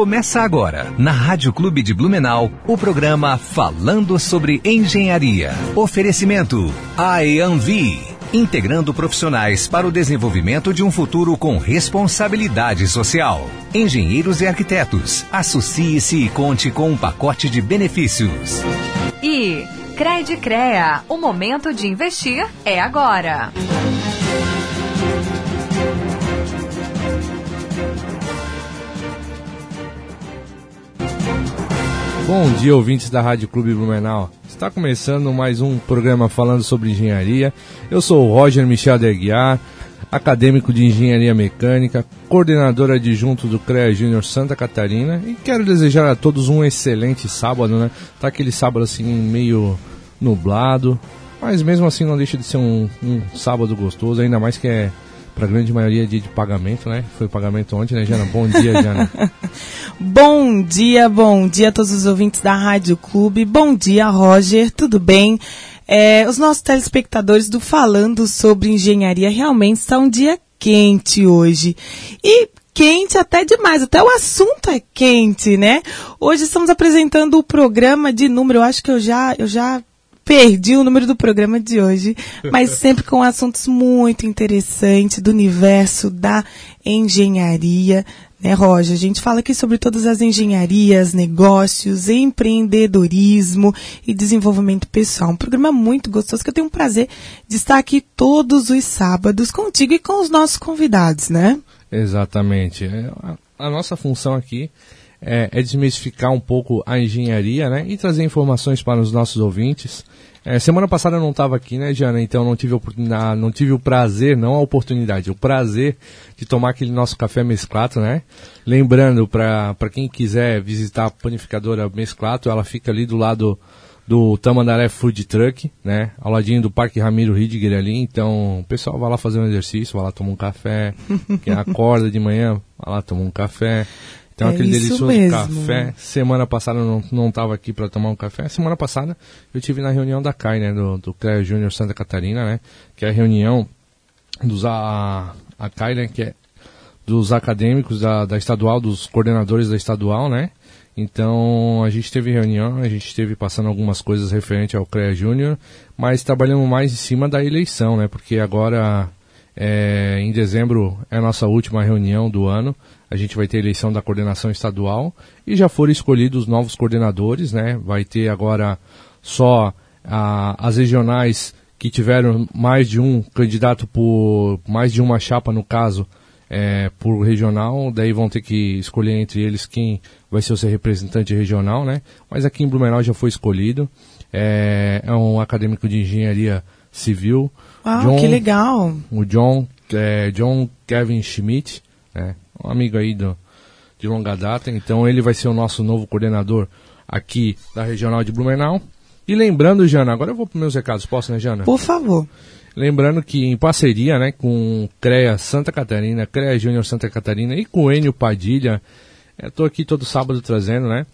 Começa agora, na Rádio Clube de Blumenau, o programa Falando sobre Engenharia. Oferecimento IAMV, integrando profissionais para o desenvolvimento de um futuro com responsabilidade social. Engenheiros e arquitetos, associe-se e conte com um pacote de benefícios. E Crede Crea, o momento de investir é agora. Bom dia, ouvintes da Rádio Clube Blumenau. Está começando mais um programa falando sobre engenharia. Eu sou o Roger Michel de Aguiar, acadêmico de engenharia mecânica, coordenador adjunto do CREA Júnior Santa Catarina e quero desejar a todos um excelente sábado, né? Tá aquele sábado assim meio nublado, mas mesmo assim não deixa de ser um, um sábado gostoso, ainda mais que é para a grande maioria dia de pagamento, né? Foi pagamento ontem, né, Jana? Bom dia, Jana. bom dia, bom dia a todos os ouvintes da Rádio Clube. Bom dia, Roger. Tudo bem? É, os nossos telespectadores do Falando sobre Engenharia realmente está um dia quente hoje. E quente até demais, até o assunto é quente, né? Hoje estamos apresentando o programa de número, eu acho que eu já, eu já perdi o número do programa de hoje, mas sempre com assuntos muito interessantes do universo da engenharia, né, Roger? A gente fala aqui sobre todas as engenharias, negócios, empreendedorismo e desenvolvimento pessoal. Um programa muito gostoso que eu tenho um prazer de estar aqui todos os sábados contigo e com os nossos convidados, né? Exatamente. É, a nossa função aqui é, é desmistificar um pouco a engenharia, né? E trazer informações para os nossos ouvintes. É, semana passada eu não estava aqui, né, Jana? Então não tive, a, não tive o prazer, não a oportunidade, o prazer de tomar aquele nosso café mesclato, né? Lembrando, para quem quiser visitar a panificadora mesclato, ela fica ali do lado do Tamandaré Food Truck, né? Ao ladinho do Parque Ramiro Ridger ali. Então o pessoal vai lá fazer um exercício, vai lá tomar um café. Quem acorda de manhã, vai lá tomar um café. Então é aquele delicioso mesmo. café. Semana passada eu não estava aqui para tomar um café. Semana passada eu tive na reunião da CAI, né, do, do CREA Júnior Santa Catarina, né, que é a reunião dos a, a CAI, né, que é dos acadêmicos da, da estadual, dos coordenadores da estadual, né. Então a gente teve reunião, a gente teve passando algumas coisas referente ao CREA Júnior, mas trabalhamos mais em cima da eleição, né, porque agora é, em dezembro é a nossa última reunião do ano a gente vai ter eleição da coordenação estadual e já foram escolhidos novos coordenadores, né? Vai ter agora só as regionais que tiveram mais de um candidato por mais de uma chapa no caso é, por regional, daí vão ter que escolher entre eles quem vai ser o seu representante regional, né? Mas aqui em Blumenau já foi escolhido. É, é um acadêmico de engenharia civil. Ah, John, que legal! O John, é, John Kevin Schmidt, né? Um amigo aí do, de longa data, então ele vai ser o nosso novo coordenador aqui da Regional de Blumenau. E lembrando, Jana, agora eu vou para meus recados, posso, né, Jana? Por favor. Lembrando que em parceria né, com CREA Santa Catarina, CREA Júnior Santa Catarina e com Enio Padilha, estou aqui todo sábado trazendo, né?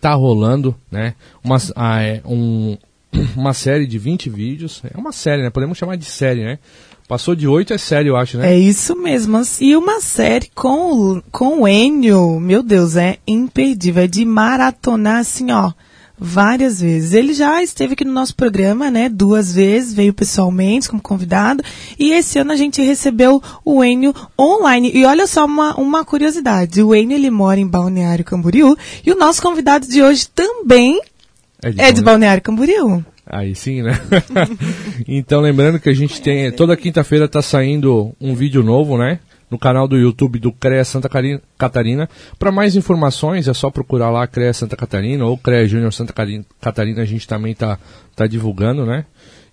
Tá rolando, né? Uma, ah, é, um, uma série de 20 vídeos. É uma série, né? Podemos chamar de série, né? Passou de oito, é sério, eu acho, né? É isso mesmo. E uma série com, com o Enio, meu Deus, é imperdível. É de maratonar, assim, ó, várias vezes. Ele já esteve aqui no nosso programa, né? Duas vezes, veio pessoalmente como convidado. E esse ano a gente recebeu o Enio online. E olha só uma, uma curiosidade. O Enio, ele mora em Balneário Camboriú. E o nosso convidado de hoje também é de, é de Balneário Camboriú. Aí sim, né? então lembrando que a gente tem toda quinta-feira tá saindo um vídeo novo, né? No canal do YouTube do CREA Santa Catarina. Para mais informações é só procurar lá CREA Santa Catarina ou CREA Júnior Santa Catarina, a gente também tá, tá divulgando, né?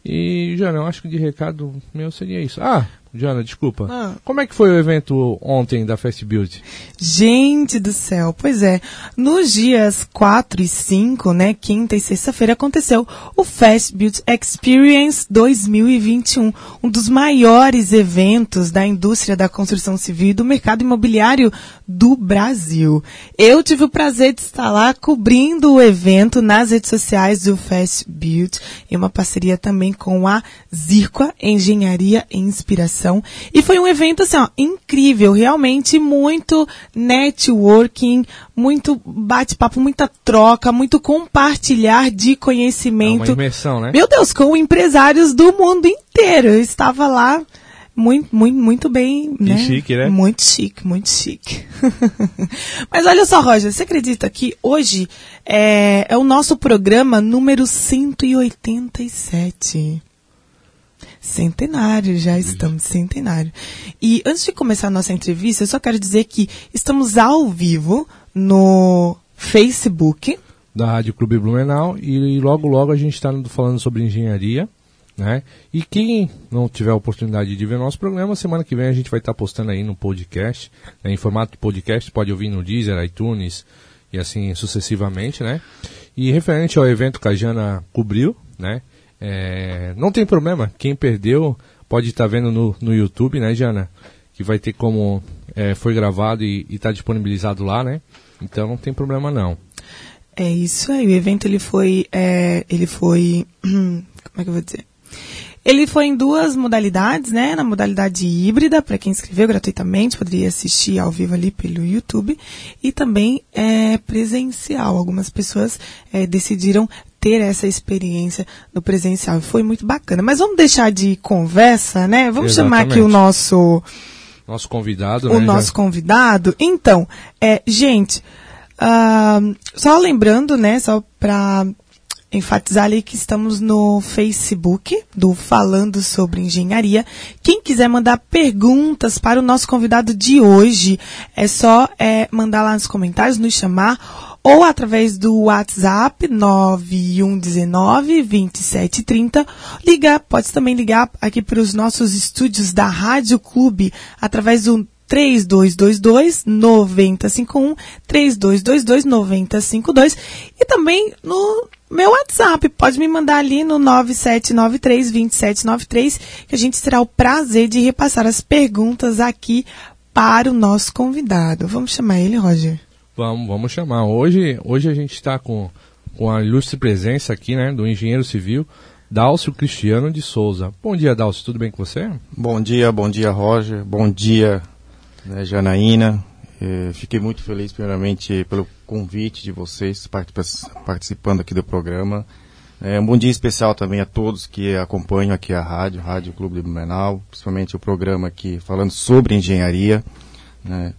E, Jana, eu acho que de recado meu seria isso. Ah, Jana, desculpa. Ah. Como é que foi o evento ontem da Fast Build? Gente do céu, pois é. Nos dias 4 e 5, né, quinta e sexta-feira, aconteceu o Fast Build Experience 2021, um dos maiores eventos da indústria da construção civil e do mercado imobiliário do Brasil. Eu tive o prazer de estar lá cobrindo o evento nas redes sociais do Fast Build, em uma parceria também com a Zirqua Engenharia e Inspiração E foi um evento, assim, ó, incrível, realmente muito networking, muito bate-papo, muita troca, muito compartilhar de conhecimento. É uma imersão, né? Meu Deus, com empresários do mundo inteiro. Eu estava lá muito, muito, muito bem, né? chique, né? Muito chique, muito chique. Mas olha só, Roger, você acredita que hoje é, é o nosso programa número 187? Centenário, já estamos centenário. E antes de começar a nossa entrevista, eu só quero dizer que estamos ao vivo no Facebook. Da Rádio Clube Blumenau e logo logo a gente está falando sobre engenharia. Né? E quem não tiver a oportunidade de ver nosso programa, semana que vem a gente vai estar postando aí no podcast, né? em formato de podcast, pode ouvir no Deezer, iTunes e assim sucessivamente, né? E referente ao evento que a Jana cobriu, né? É, não tem problema, quem perdeu pode estar vendo no, no YouTube, né, Jana? Que vai ter como é, foi gravado e está disponibilizado lá, né? Então não tem problema não. É isso aí, o evento ele foi, é, ele foi, como é que eu vou dizer? Ele foi em duas modalidades, né? Na modalidade híbrida, para quem inscreveu gratuitamente, poderia assistir ao vivo ali pelo YouTube, e também é, presencial. Algumas pessoas é, decidiram ter essa experiência no presencial. Foi muito bacana. Mas vamos deixar de conversa, né? Vamos Exatamente. chamar aqui o nosso. Nosso convidado, O né, nosso já... convidado. Então, é, gente, uh, só lembrando, né, só para enfatizar ali que estamos no Facebook do Falando sobre Engenharia. Quem quiser mandar perguntas para o nosso convidado de hoje, é só é, mandar lá nos comentários, nos chamar ou através do WhatsApp 9119 2730. Ligar, pode também ligar aqui para os nossos estúdios da Rádio Clube através do 3222 9051 3222 9052 e também no meu WhatsApp. Pode me mandar ali no 9793 2793 que a gente terá o prazer de repassar as perguntas aqui para o nosso convidado. Vamos chamar ele, Roger? Vamos, vamos chamar. Hoje, hoje a gente está com, com a ilustre presença aqui, né, do engenheiro civil Dálcio Cristiano de Souza. Bom dia, Dálcio, tudo bem com você? Bom dia, bom dia, Roger. Bom dia, né, Janaína. Eh, fiquei muito feliz, primeiramente, pelo convite de vocês participando aqui do programa. É, um bom dia especial também a todos que acompanham aqui a rádio, Rádio Clube de Blumenau, principalmente o programa aqui falando sobre engenharia. Né?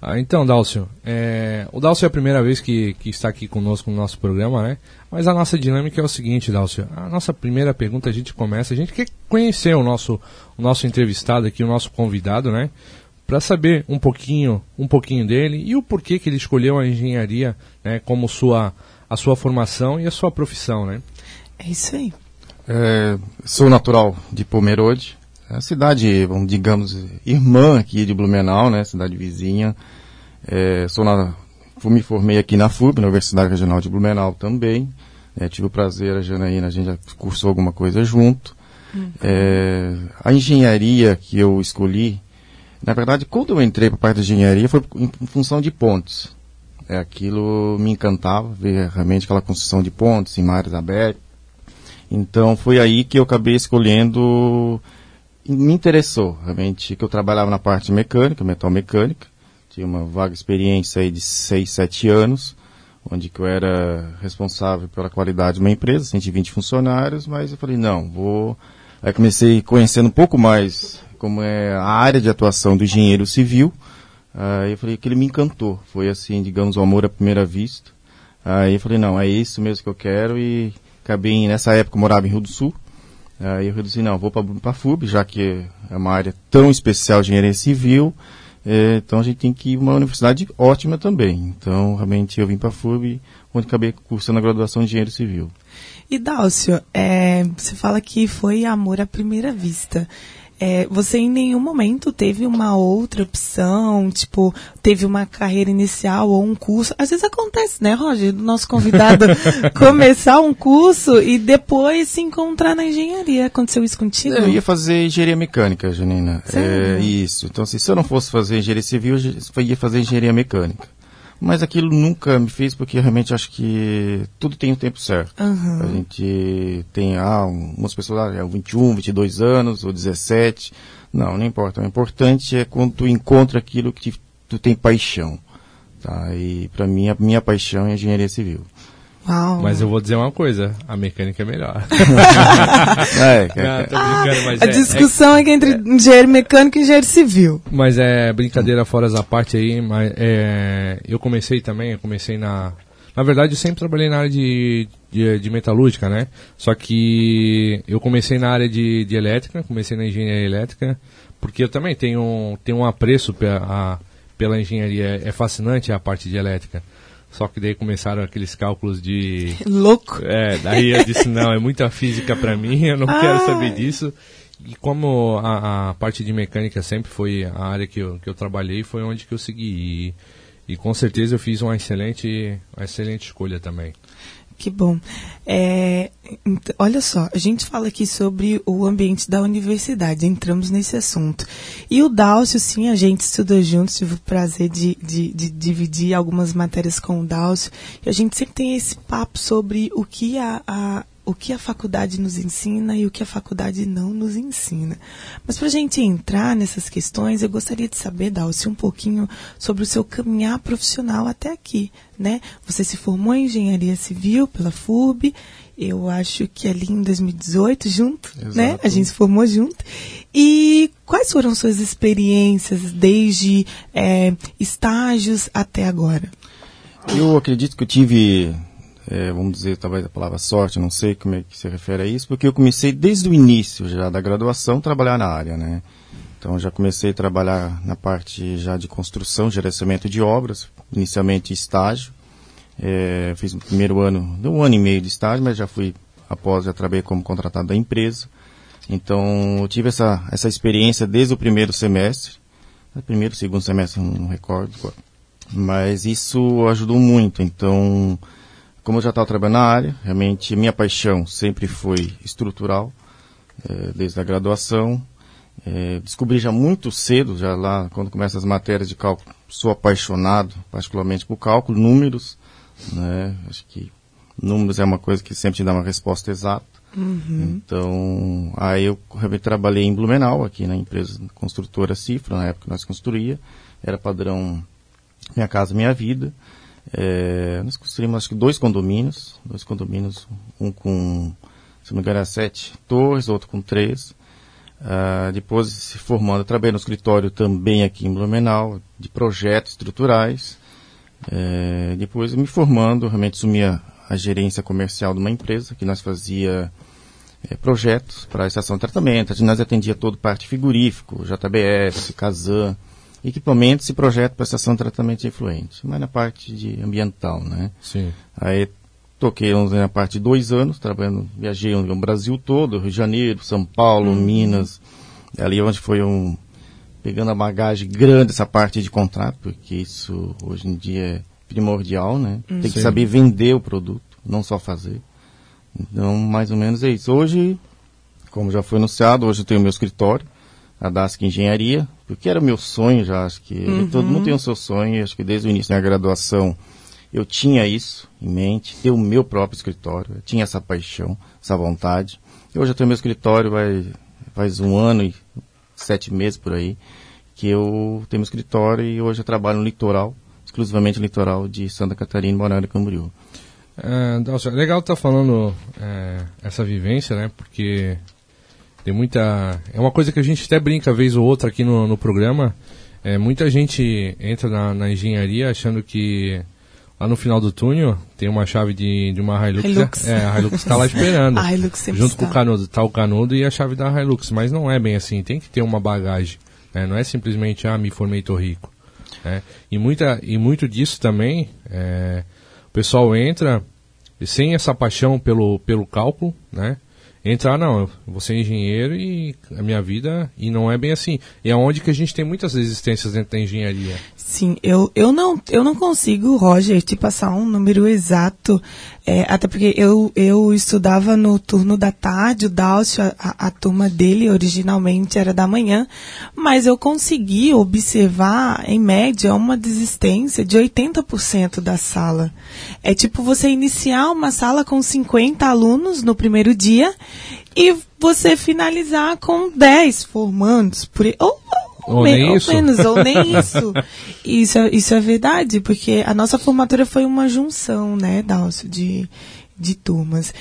Ah, então, Dálcio, é, o Dálcio é a primeira vez que, que está aqui conosco no nosso programa, né? Mas a nossa dinâmica é o seguinte, Dálcio. A nossa primeira pergunta a gente começa, a gente quer conhecer o nosso, o nosso entrevistado aqui, o nosso convidado, né? Para saber um pouquinho, um pouquinho dele e o porquê que ele escolheu a engenharia, né? Como sua, a sua formação e a sua profissão, né? É isso aí. É, sou natural de Pomerode, a cidade, vamos, digamos, irmã aqui de Blumenau, né? Cidade vizinha. É, sou na, me formei aqui na FUB, na Universidade Regional de Blumenau também. É, tive o prazer, a Janaína, a gente já cursou alguma coisa junto. Uhum. É, a engenharia que eu escolhi, na verdade, quando eu entrei para a parte da engenharia foi em, função de pontes. É, aquilo me encantava, ver realmente aquela construção de pontes em mares abertas. Então foi aí que eu acabei escolhendo me interessou, realmente, que eu trabalhava na parte mecânica, metal mecânica, tinha uma vaga experiência aí de 6, 7 anos, onde que eu era responsável pela qualidade de uma empresa, 120 funcionários, mas eu falei, não, vou... Aí comecei conhecendo um pouco mais como é a área de atuação do engenheiro civil, aí eu falei que ele me encantou, foi assim, digamos, o amor à primeira vista. Aí eu falei, não, é isso mesmo que eu quero. E acabei, nessa época eu morava em Rio do Sul, Aí eu reduzi, não, vou para a FUB, já que é uma área tão especial de engenharia civil, é, então a gente tem que ir uma universidade ótima também. Então, realmente, eu vim para a FUB, onde acabei cursando a graduação de engenheiro civil. E Dálcio, é, você fala que foi amor à primeira vista é, você em nenhum momento teve uma outra opção, tipo, teve uma carreira inicial ou um curso. Às vezes acontece, né, Roger, do nosso convidado começar um curso e depois se encontrar na engenharia. Aconteceu isso contigo? Eu ia fazer engenharia mecânica, Janina. É, isso. Então, assim, se eu não fosse fazer engenharia civil, eu ia fazer engenharia mecânica. Mas aquilo nunca me fez porque realmente acho que tudo tem o tempo certo. Aham. A gente tem, ah, um- umas pessoas, ah, é 21, 22 anos, ou 17. Não, não importa. O importante é quando tu encontra aquilo que te- tu tem paixão. Tá? E para mim, a minha paixão é engenharia civil. Uau. Mas eu vou dizer uma coisa, a mecânica é melhor. É, é, Não, é. tô brincando, mas A é- discussão é, que entre engenheiro mecânico e engenheiro civil. Mas é brincadeira fora da parte aí, mas é, eu comecei também, eu comecei na. Na verdade, eu sempre trabalhei na área de, de, de metalúrgica, né? Só que eu comecei na área de, de elétrica, comecei na engenharia elétrica, porque eu também tenho, tenho um apreço pela, a- pela engenharia, é fascinante a parte de elétrica. Só que daí começaram aqueles cálculos de. Louco. É, daí eu disse, não, é muita física pra mim, eu não quero saber disso. E como a, a parte de mecânica sempre foi a área que eu, que eu trabalhei, foi onde que eu segui. E, e com certeza eu fiz uma excelente, uma excelente escolha também. Que bom. É, olha só, a gente fala aqui sobre o ambiente da universidade, entramos nesse assunto. E o Dálcio, sim, a gente estudou juntos, tive o prazer de, de, de dividir algumas matérias com o Dálcio. E a gente sempre tem esse papo sobre o que a, a- o que a faculdade nos ensina e o que a faculdade não nos ensina. Mas para a gente entrar nessas questões, eu gostaria de saber, Dálcio, um pouquinho sobre o seu caminhar profissional até aqui, né? Você se formou em engenharia civil pela FURB, eu acho que ali em 2018, junto, né? Exato. A gente se formou junto. E quais foram suas experiências desde eh, estágios até agora? Eu acredito que eu tive, é, vamos dizer, talvez a palavra sorte, não sei como é que se refere a isso, porque eu comecei desde o início já da graduação trabalhar na área, né? Então já comecei a trabalhar na parte já de construção, gerenciamento de obras, inicialmente estágio. É, fiz o primeiro ano, um ano e meio de estágio, mas já fui, após, já trabalhei como contratado da empresa. Então, eu tive essa, essa experiência desde o primeiro semestre. É, Primeiro, segundo semestre, não recordo. Mas isso ajudou muito. Então, como eu já estava trabalhando na área, realmente minha paixão sempre foi estrutural, eh, desde a graduação. Eh, descobri já muito cedo, já lá quando começam as matérias de cálculo, sou apaixonado, particularmente por cálculo, números. Né? Acho que números é uma coisa que sempre te dá uma resposta exata. Então, aí eu realmente trabalhei em Blumenau, aqui na empresa construtora Cifra, na época que nós construía. Era padrão Minha Casa Minha Vida. É, nós construímos acho que dois condomínios, dois condomínios, um com, se não me engano, era sete torres, outro com três. Ah, depois se formando, trabalhei no escritório também aqui em Blumenau, de projetos estruturais. É, depois me formando, realmente assumi a, gerência comercial de uma empresa que nós fazia é, projetos para a estação de tratamento. Nós atendia todo parte frigorífico, JBS, Casan, equipamentos e projeto para a estação de tratamento de efluentes, mas na parte de ambiental, né? Sim. Aí toquei vamos dizer, na parte de dois anos, trabalhando, viajei o Brasil todo, Rio de Janeiro, São Paulo, Minas, ali onde foi um pegando a bagagem grande essa parte de contrato, porque isso hoje em dia é primordial, né? Tem que Sim. saber vender o produto, não só fazer. Então, mais ou menos é isso. Hoje, como já foi anunciado, hoje eu tenho meu escritório, a DASC Engenharia, porque era o meu sonho já, acho que todo mundo tem o seu sonho, acho que desde o início da graduação eu tinha isso em mente, ter o meu próprio escritório, eu tinha essa paixão, essa vontade. E hoje eu tenho meu escritório, vai, faz um ano e sete meses por aí, que eu tenho meu escritório e hoje eu trabalho no litoral, exclusivamente no litoral de Santa Catarina, Morada e Camboriú. É, Dalcio, é legal estar falando é, essa vivência, né? Porque tem muita. É uma coisa que a gente até brinca vez ou outra aqui no, no programa. É, muita gente entra na, na engenharia achando que lá no final do túnel tem uma chave de, de uma Hilux. Hilux. É, a Hilux está lá esperando. A Hilux sempre Junto com o está. canudo. Tá o canudo e a chave da Hilux. Mas não é bem assim. Tem que ter uma bagagem. né? Não é simplesmente, ah, me formei, tô rico. né? E, muita, e muito disso também, é, o pessoal entra sem essa paixão pelo, pelo cálculo, né? Entra, ah, não, eu vou ser engenheiro e a minha vida, e não é bem assim. E é onde que a gente tem muitas resistências dentro da engenharia. Sim, eu, eu, não, eu não consigo, Roger, te passar um número exato É, até porque eu, eu estudava no turno da tarde, o Dálcio, a, a, turma dele originalmente era da manhã, mas eu consegui observar, em média, uma desistência de 80% da sala. É tipo você iniciar uma sala com 50 alunos no primeiro dia e você finalizar com 10 formandos, por, ou, ou, nem isso. menos, ou nem isso. isso, é, isso é verdade, porque a nossa formatura foi uma junção, né, Dálcio, de, de turmas.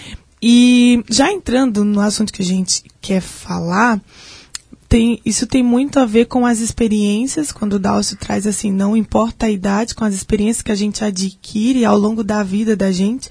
E já entrando no assunto que a gente quer falar, tem, isso tem muito a ver com as experiências, quando o Dálcio traz assim, não importa a idade, com as experiências que a gente adquire ao longo da vida da gente,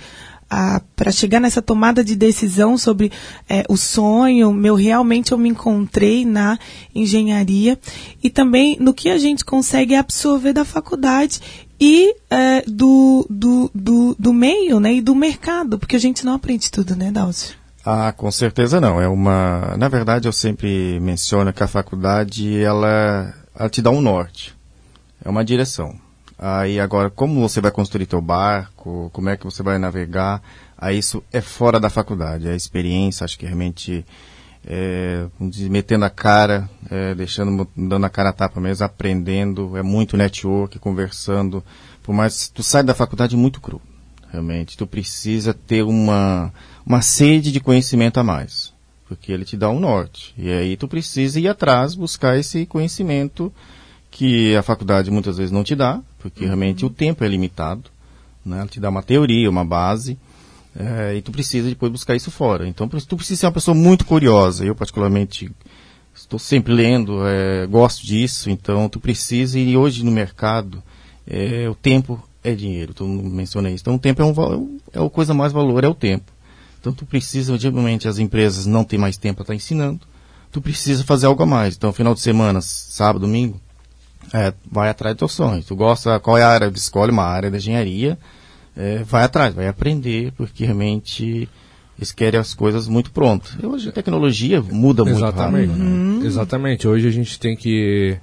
para chegar nessa tomada de decisão sobre é, o sonho, meu realmente eu me encontrei na engenharia e também no que a gente consegue absorver da faculdade e é, do, do, do, do, meio né, e do mercado, porque a gente não aprende tudo, né, Dálcio? Ah, com certeza não. É uma. Na verdade, eu sempre menciono que a faculdade ela, ela te dá um norte, é uma direção. Aí agora, como você vai construir teu barco, como é que você vai navegar, aí isso é fora da faculdade, a experiência, acho que realmente é, metendo a cara, é, deixando, dando a cara a tapa mesmo, aprendendo, é muito network, conversando, por mais tu sai da faculdade muito cru, realmente, tu precisa ter uma, uma sede de conhecimento a mais, porque ele te dá um norte, e aí tu precisa ir atrás, buscar esse conhecimento que a faculdade muitas vezes não te dá, porque uhum. realmente o tempo é limitado, né? Ela te dá uma teoria, uma base, é, e tu precisa depois buscar isso fora. Então tu precisa ser uma pessoa muito curiosa. Eu particularmente estou sempre lendo, é, gosto disso, então tu precisa, e hoje no mercado, é, o tempo é dinheiro, tu mencionei isso. Então o tempo é, um, é a coisa mais valor, é o tempo. Então tu precisa, obviamente, as empresas não têm mais tempo para estar tá ensinando, tu precisa fazer algo a mais. Então final de semana, sábado, domingo, é, vai atrás do teu sonho. Tu gosta, qual é a área? Escolhe uma área da engenharia, é, vai atrás, vai aprender, porque realmente eles querem as coisas muito prontas. Hoje a tecnologia muda Exatamente. muito rápido. Né? Uhum. Exatamente. Hoje a gente tem que...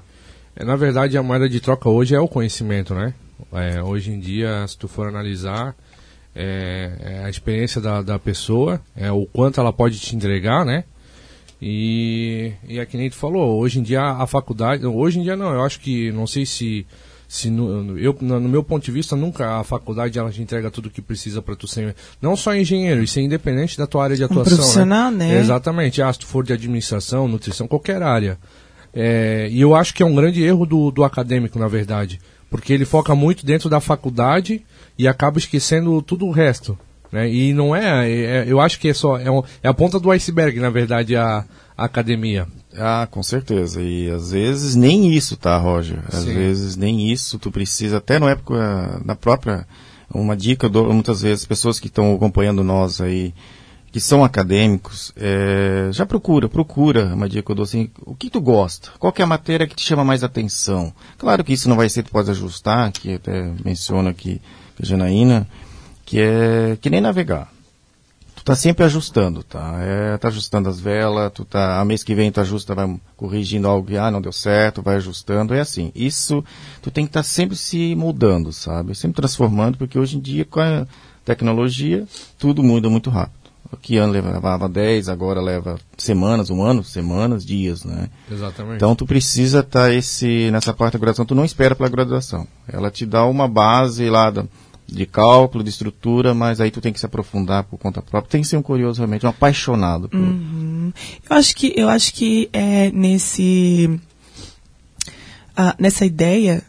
É, na verdade, a moeda de troca hoje é o conhecimento, né? É, hoje em dia, se tu for analisar, é, é a experiência da, da pessoa, é o quanto ela pode te entregar, né? E, e é que nem tu falou, hoje em dia a faculdade, hoje em dia não, eu acho que, não sei se, se no, eu, no, meu ponto de vista, nunca a faculdade ela te entrega tudo o que precisa para tu ser, não só engenheiro, e ser independente da tua área de atuação. Um profissional, né? né? Exatamente, ah, se tu for de administração, nutrição, qualquer área. É, e eu acho que é um grande erro do, do acadêmico, na verdade, porque ele foca muito dentro da faculdade e acaba esquecendo tudo o resto. Né? E não é, é, eu acho que é só é, um, é, a ponta do iceberg, na verdade, a, a, academia. Ah, com certeza. E às vezes nem isso, tá, Roger? Às Sim. vezes nem isso tu precisa, até na época, na própria, uma dica, do, muitas vezes, pessoas que estão acompanhando nós aí, que são acadêmicos, é, já procura, procura uma dica que eu dou assim, o que tu gosta? Qual é a matéria que te chama mais atenção? Claro que isso não vai ser, tu pode ajustar, que até menciono aqui a Janaína, que é que nem navegar. Tu tá sempre ajustando, tá? É, tá ajustando as velas, tu tá, a mês que vem tu ajusta, vai corrigindo algo que, ah, não deu certo, vai ajustando, é assim. Isso, tu tem que estar tá sempre se moldando, sabe? Sempre transformando, porque hoje em dia, com a tecnologia, tudo muda muito rápido. O que ano levava 10, agora leva semanas, um ano, semanas, dias, né? Exatamente. Então tu precisa estar tá esse, nessa parte da graduação, tu não espera pela graduação. Ela te dá uma base lá da, de cálculo, de estrutura, mas aí tu tem que se aprofundar por conta própria. Tem que ser um curioso realmente, um apaixonado. Por... Uhum. Eu acho que eu acho que é nesse uh, nessa ideia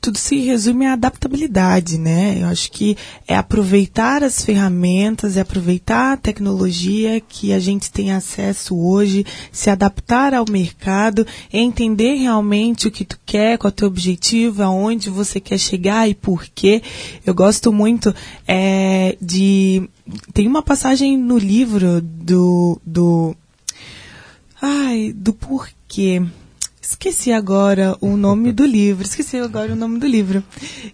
tudo se resume à adaptabilidade, né? Eu acho que é aproveitar as ferramentas, é aproveitar a tecnologia que a gente tem acesso hoje, se adaptar ao mercado, entender realmente o que tu quer, qual é o teu objetivo, aonde você quer chegar e por quê. Eu gosto muito é, de... Tem uma passagem no livro do... do ai, do porquê esqueci agora o nome do livro, esqueci agora o nome do livro,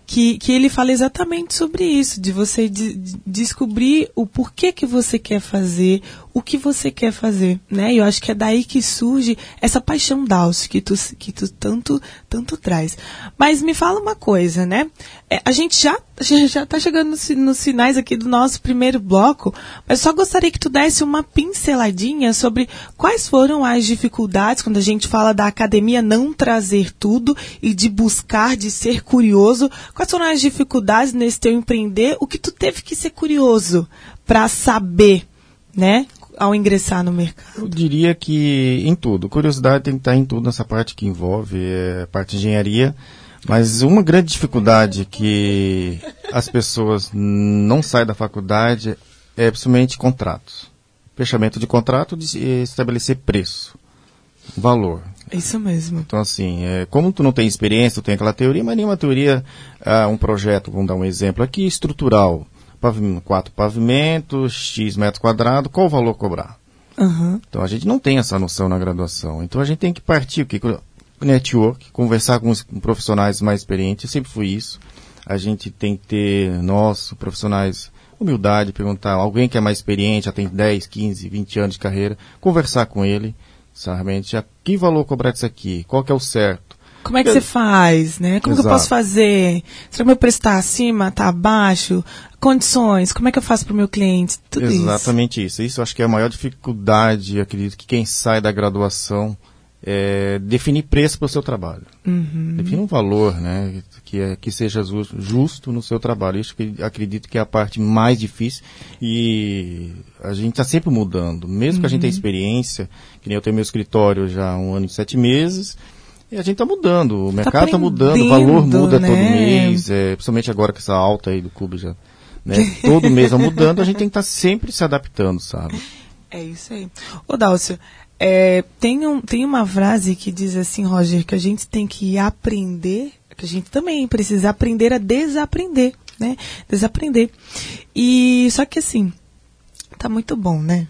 que, que ele fala exatamente sobre isso, de você de, de descobrir o porquê que você quer fazer, o que você quer fazer, né? Eu acho que é daí que surge essa paixão Dalcio que tu, que tu tanto, tanto traz. Mas me fala uma coisa, né? É, a gente já já está chegando nos, nos finais aqui do nosso primeiro bloco, mas só gostaria que tu desse uma pinceladinha sobre quais foram as dificuldades quando a gente fala da academia não trazer tudo e de buscar, de ser curioso. Quais foram as dificuldades nesse teu empreender? O que tu teve que ser curioso para saber, né? Ao ingressar no mercado? Eu diria que em tudo. Curiosidade tem que estar em tudo nessa parte que envolve é, a parte de engenharia. Mas uma grande dificuldade que as pessoas não saem da faculdade é principalmente contratos. Fechamento de contrato de estabelecer preço, valor. Isso mesmo. Então, assim, é, como tu não tem experiência, tu tem aquela teoria, mas nenhuma teoria, ah, um projeto, vamos dar um exemplo aqui, estrutural. Pavimento, quatro pavimentos, X metros quadrados, qual o valor cobrar? Uhum. Então, a gente não tem essa noção na graduação. Então, a gente tem que partir, o que network, conversar com os profissionais mais experientes, eu sempre fui isso. A gente tem que ter, nós, profissionais, humildade, perguntar, alguém que é mais experiente, já tem 10, 15, 20 anos de carreira, conversar com ele, sabe? Já, que valor cobrar disso aqui? Qual que é o certo? Como é que eu... você faz, né? Como que eu posso fazer? Será que meu preço está acima, está abaixo? Condições, como é que eu faço para o meu cliente? Tudo Exatamente isso. isso. Isso acho que é a maior dificuldade, acredito que quem sai da graduação é, definir preço para o seu trabalho. Uhum. Definir um valor, né, que, é, que seja justo no seu trabalho. Isso que acredito que é a parte mais difícil e a gente está sempre mudando. Mesmo uhum. que a gente tenha uhum. experiência, que nem eu tenho meu escritório já há um ano e sete meses, e a gente está mudando. O tá mercado está mudando, o valor muda né? todo mês, é, principalmente agora com essa alta aí do clube já. Né, todo mês está mudando, a gente tem que estar tá sempre se adaptando, sabe? É isso aí. Ô Dálcio, é, tem, um, tem uma frase que diz assim, Roger, que a gente tem que aprender, que a gente também precisa aprender a desaprender, né? Desaprender. E só que assim, tá muito bom, né?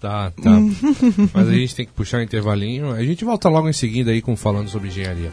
Tá, tá. Mas a gente tem que puxar um intervalinho. A gente volta logo em seguida aí com falando sobre engenharia.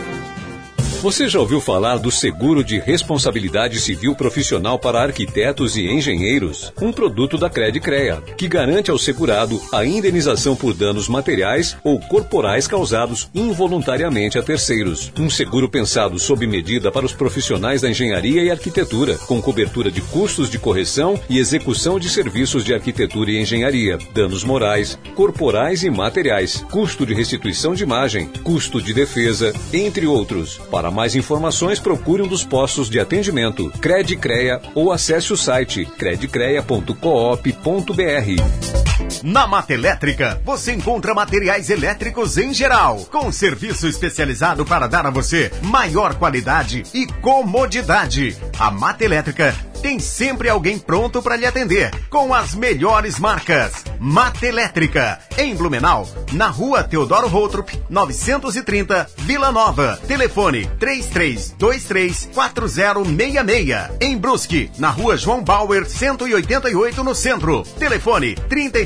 Você já ouviu falar do seguro de responsabilidade civil profissional para arquitetos e engenheiros? Um produto da Credicrea, que garante ao segurado a indenização por danos materiais ou corporais causados involuntariamente a terceiros. Um seguro pensado sob medida para os profissionais da engenharia e arquitetura, com cobertura de custos de correção e execução de serviços de arquitetura e engenharia, danos morais, corporais e materiais, custo de restituição de imagem, custo de defesa, entre outros. Para mais informações, procure um dos postos de atendimento Credicreia ou acesse o site credicreia.coop.br. Na Mata Elétrica, você encontra materiais elétricos em geral, com serviço especializado para dar a você maior qualidade e comodidade. A Mata Elétrica tem sempre alguém pronto para lhe atender, com as melhores marcas. Mata Elétrica, em Blumenau, na rua Teodoro Routrup, 930, Vila Nova. Telefone 33234066. Em Brusque, na rua João Bauer, 188 no centro. Telefone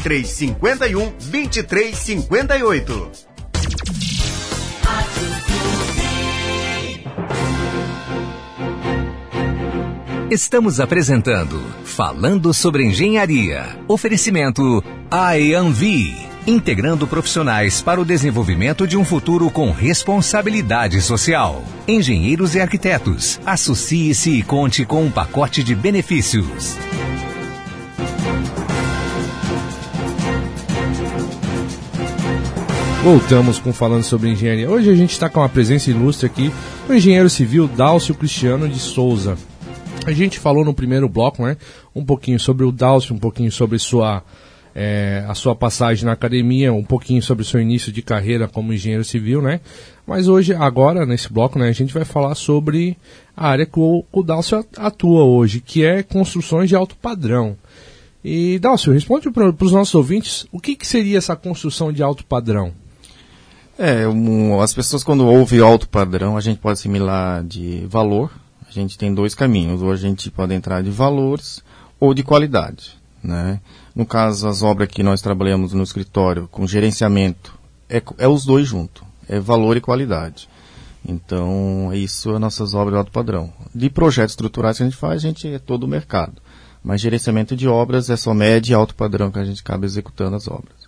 3351 2358. Estamos apresentando Falando sobre Engenharia. Oferecimento IAMV, integrando profissionais para o desenvolvimento de um futuro com responsabilidade social. Engenheiros e arquitetos, associe-se e conte com um pacote de benefícios. Voltamos com falando sobre engenharia. Hoje a gente está com a presença ilustre aqui do engenheiro civil Dálcio Cristiano de Souza. A gente falou no primeiro bloco, né? Um pouquinho sobre o Dalcio, um pouquinho sobre sua, é, a sua passagem na academia, um pouquinho sobre o seu início de carreira como engenheiro civil, né? Mas hoje, agora, nesse bloco, né, a gente vai falar sobre a área que o, o Dalcio atua hoje, que é construções de alto padrão. E, Dalcio, responde para os nossos ouvintes, o que, que seria essa construção de alto padrão? É, um, as pessoas quando ouvem alto padrão, a gente pode assimilar de valor. A gente tem dois caminhos. Ou a gente pode entrar de valores ou de qualidade. Né? No caso, as obras que nós trabalhamos no escritório com gerenciamento, é, é os dois juntos. É valor e qualidade. Então, isso é nossas obras de alto padrão. De projetos estruturais que a gente faz, a gente é todo o mercado. Mas gerenciamento de obras é só médio e alto padrão que a gente acaba executando as obras.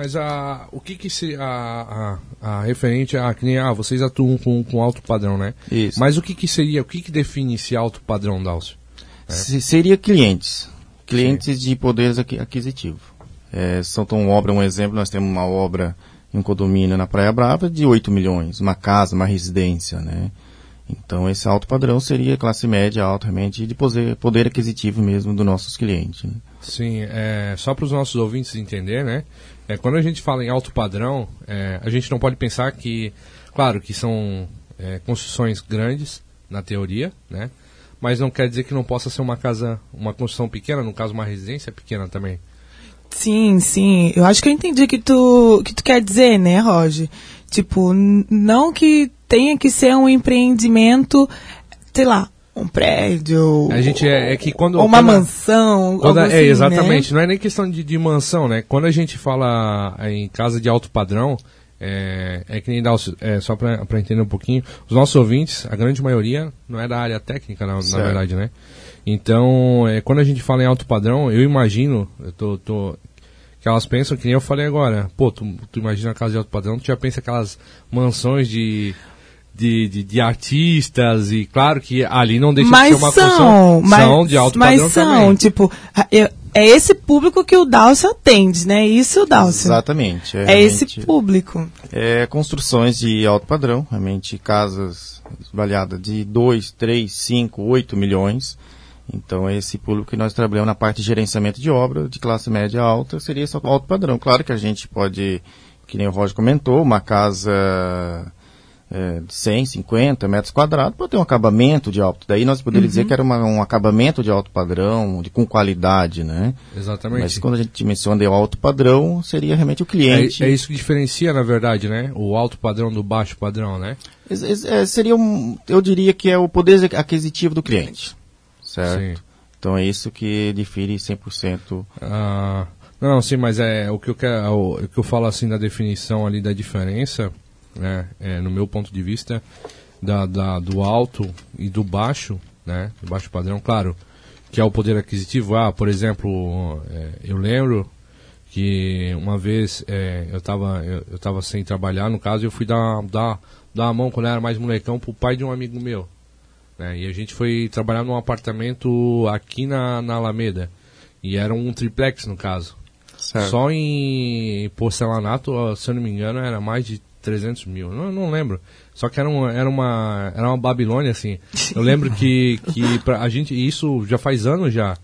Mas a, o que que se, a, a, a referente a que nem, ah, vocês atuam com, com alto padrão, né? Isso. Mas o que que seria, o que que define esse alto padrão, Dálcio? Se- Seria clientes. Clientes de poderes aqui- aquisitivo. É, São Tom Obra é um exemplo, nós temos uma obra em um condomínio na Praia Brava de 8 milhões, uma casa, uma residência, né? Então esse alto padrão seria classe média, alto realmente, de poder, poder aquisitivo mesmo dos nossos clientes. Né? Sim, é, só para os nossos ouvintes entender, né? É, quando a gente fala em alto padrão, é, a gente não pode pensar que, claro, que são é, construções grandes na teoria, né? Mas não quer dizer que não possa ser uma casa, uma construção pequena, no caso uma residência pequena também. Sim, sim. Eu acho que eu entendi o que tu, que tu quer dizer, né, Roger? Tipo, não que tenha que ser um empreendimento, sei lá, um prédio. A gente é, é que quando ou uma quando mansão. Quando- algo é, assim, exatamente. Né? Não é nem questão de, de mansão, né? Quando a gente fala em casa de alto padrão, é, é que nem dá é, só para entender um pouquinho, os nossos ouvintes, a grande maioria, não é da área técnica, na, na verdade, né? Então, é, quando a gente fala em alto padrão, eu imagino, eu tô, tô- que elas pensam que nem eu falei agora, pô, tu, tu imagina a casa de alto padrão, tu já pensa aquelas mansões de. De, de, de artistas e claro que ali não deixa de Mas ser uma são, construção mas, são de alto mas padrão são, também. tipo, eu- é esse público que o Dalcio atende, né? Isso, Dalcio. Exatamente. É esse realmente- público. É, construções de alto padrão, realmente casas avaliadas de 2, 3, 5, 8 milhões. Então, é esse público que nós trabalhamos na parte de gerenciamento de obra, de classe média alta, seria esse alto padrão. Claro que a gente pode, que nem o Roger comentou, uma casa é, de 100, 50 metros quadrados pode ter um acabamento de alto. Daí nós poderíamos dizer que era uma- um acabamento de alto padrão, de, com qualidade, né? Exatamente. Mas quando a gente menciona de alto padrão, seria realmente o cliente. É, é isso que diferencia, na verdade, né? O alto padrão do baixo padrão, né? É, seria um, eu diria que é o poder aquisitivo do cliente, certo? Sim. Então é isso que difere 100%. Ah, não, sim, mas é o que eu quero, o, o que eu falo assim da definição ali da diferença, né? É, no meu ponto de vista da, da- do alto e do baixo, né? Do baixo padrão, claro, que é o poder aquisitivo. Ah, por exemplo, é, eu lembro que uma vez é, eu estava eu, eu tava sem trabalhar, no caso, eu fui dar, dar, dar uma mão quando eu era mais molecão pro pai de um amigo meu. né? E a gente foi trabalhar num apartamento aqui na, na Alameda. E era um triplex, no caso. Certo. Só em porcelanato, se eu não me engano, era mais de 300 mil. Não, não lembro. Só que era uma, era uma, era uma Babilônia, assim. Eu lembro que, que pra, a gente, isso já faz anos já.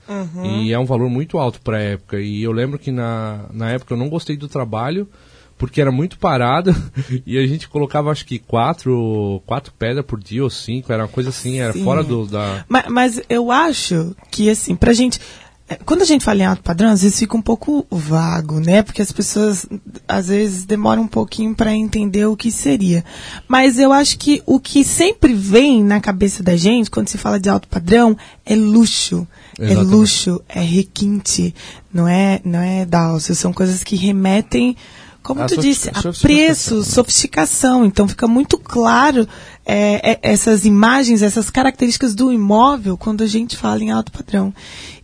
E é um valor muito alto pra época. E eu lembro que na, na época eu não gostei do trabalho, porque era muito parado. e a gente colocava, acho que, quatro, quatro pedras por dia ou cinco. Era uma coisa assim, era Sim. fora do, da... Mas, mas eu acho que, assim, pra gente. É, Quando a gente fala em alto padrão, às vezes fica um pouco vago, né? Porque as pessoas, às vezes, demoram um pouquinho para entender o que seria. Mas eu acho que o que sempre vem na cabeça da gente, quando se fala de alto padrão, é luxo. É Exatamente. luxo, é requinte. Não é, não é Dalcio. São coisas que remetem, como A tu disse, a preço, sofisticação. Então fica muito claro é, é, essas imagens, essas características do imóvel quando a gente fala em alto padrão.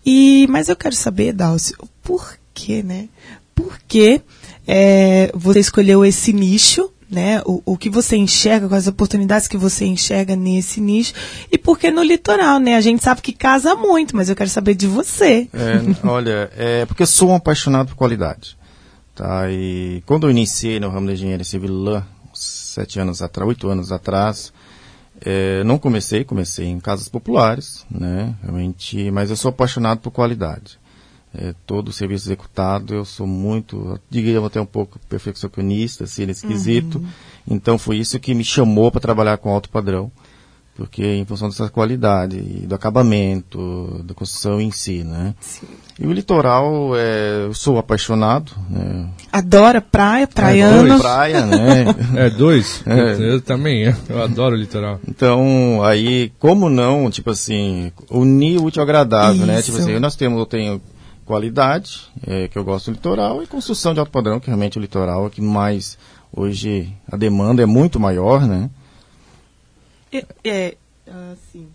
E, mas eu quero saber, Dalcio, por que, né? Por que é, você escolheu esse nicho? Né, o, o que você enxerga, com as oportunidades que você enxerga nesse nicho, e por que no litoral, né? A gente sabe que casa muito, mas eu quero saber de você. É, olha, é porque eu sou um apaixonado por qualidade. Tá? E quando eu iniciei no ramo da engenharia civil lá, sete anos atrás, oito anos atrás, é, não comecei, comecei em casas populares, né? Realmente, mas eu sou apaixonado por qualidade. É, todo o serviço executado, eu sou muito, diria até um pouco perfeccionista, assim, nesse quesito. Então foi isso que me chamou para trabalhar com alto padrão porque em função dessa qualidade, do acabamento, da construção em si, né? Sim. E o litoral, é, eu sou apaixonado. Né? Adora praia, praiano. É, praia, né? é, dois. É. Eu também, eu adoro o litoral. Então, aí, como não, tipo assim, unir o útil ao agradável, Isso. né? Tipo assim, nós temos, eu tenho qualidade, é, que eu gosto do litoral, e construção de alto padrão, que realmente o litoral é que mais, hoje, a demanda é muito maior, né? É, é assim,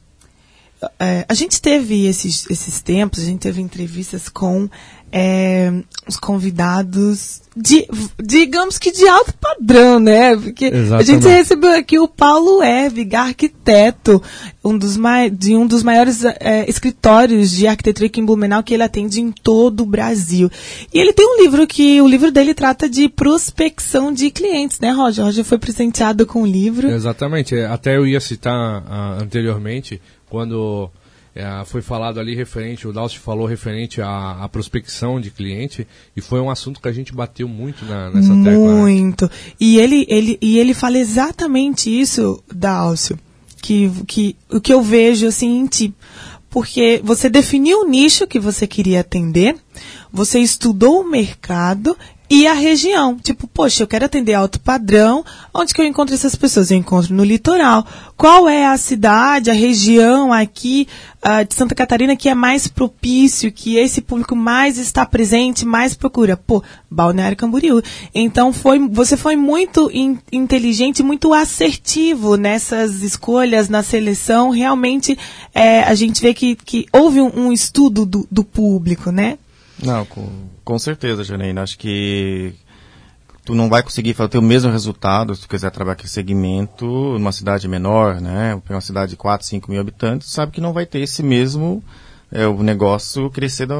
a gente teve esses, esses tempos, a gente teve entrevistas com é, os convidados de, digamos que de alto padrão, né? Porque Exatamente. a gente recebeu aqui o Paulo Evig, arquiteto, um dos de um dos maiores é, escritórios de arquitetura aqui em Blumenau que ele atende em todo o Brasil. E ele tem um livro que o livro dele trata de prospecção de clientes, né, Roger? Roger foi presenteado com o livro. Exatamente. Até eu ia citar uh, anteriormente quando é, foi falado ali referente, o Dalcio falou referente à, à, prospecção de cliente e foi um assunto que a gente bateu muito na, nessa muito. tecla. Né? Muito. E ele, ele, e ele fala exatamente isso, Dalcio, que, que o que eu vejo assim em ti. Porque você definiu o nicho que você queria atender, você estudou o mercado e a região. Tipo, poxa, eu quero atender alto padrão. Onde que eu encontro essas pessoas? Eu encontro no litoral. Qual é a cidade, a região aqui uh, de Santa Catarina que é mais propício, que esse público mais está presente, mais procura? Pô, Balneário Camboriú. Então foi, você foi muito in, inteligente, muito assertivo nessas escolhas, na seleção. Realmente é, a gente vê que, que houve um, um estudo do, do público, né? Não, com, com certeza, Janaína. Acho que tu não vai conseguir ter o mesmo resultado se tu quiser trabalhar aquele segmento numa cidade menor, né? Uma cidade de 4, 5 mil habitantes, sabe que não vai ter esse mesmo é, o negócio crescer da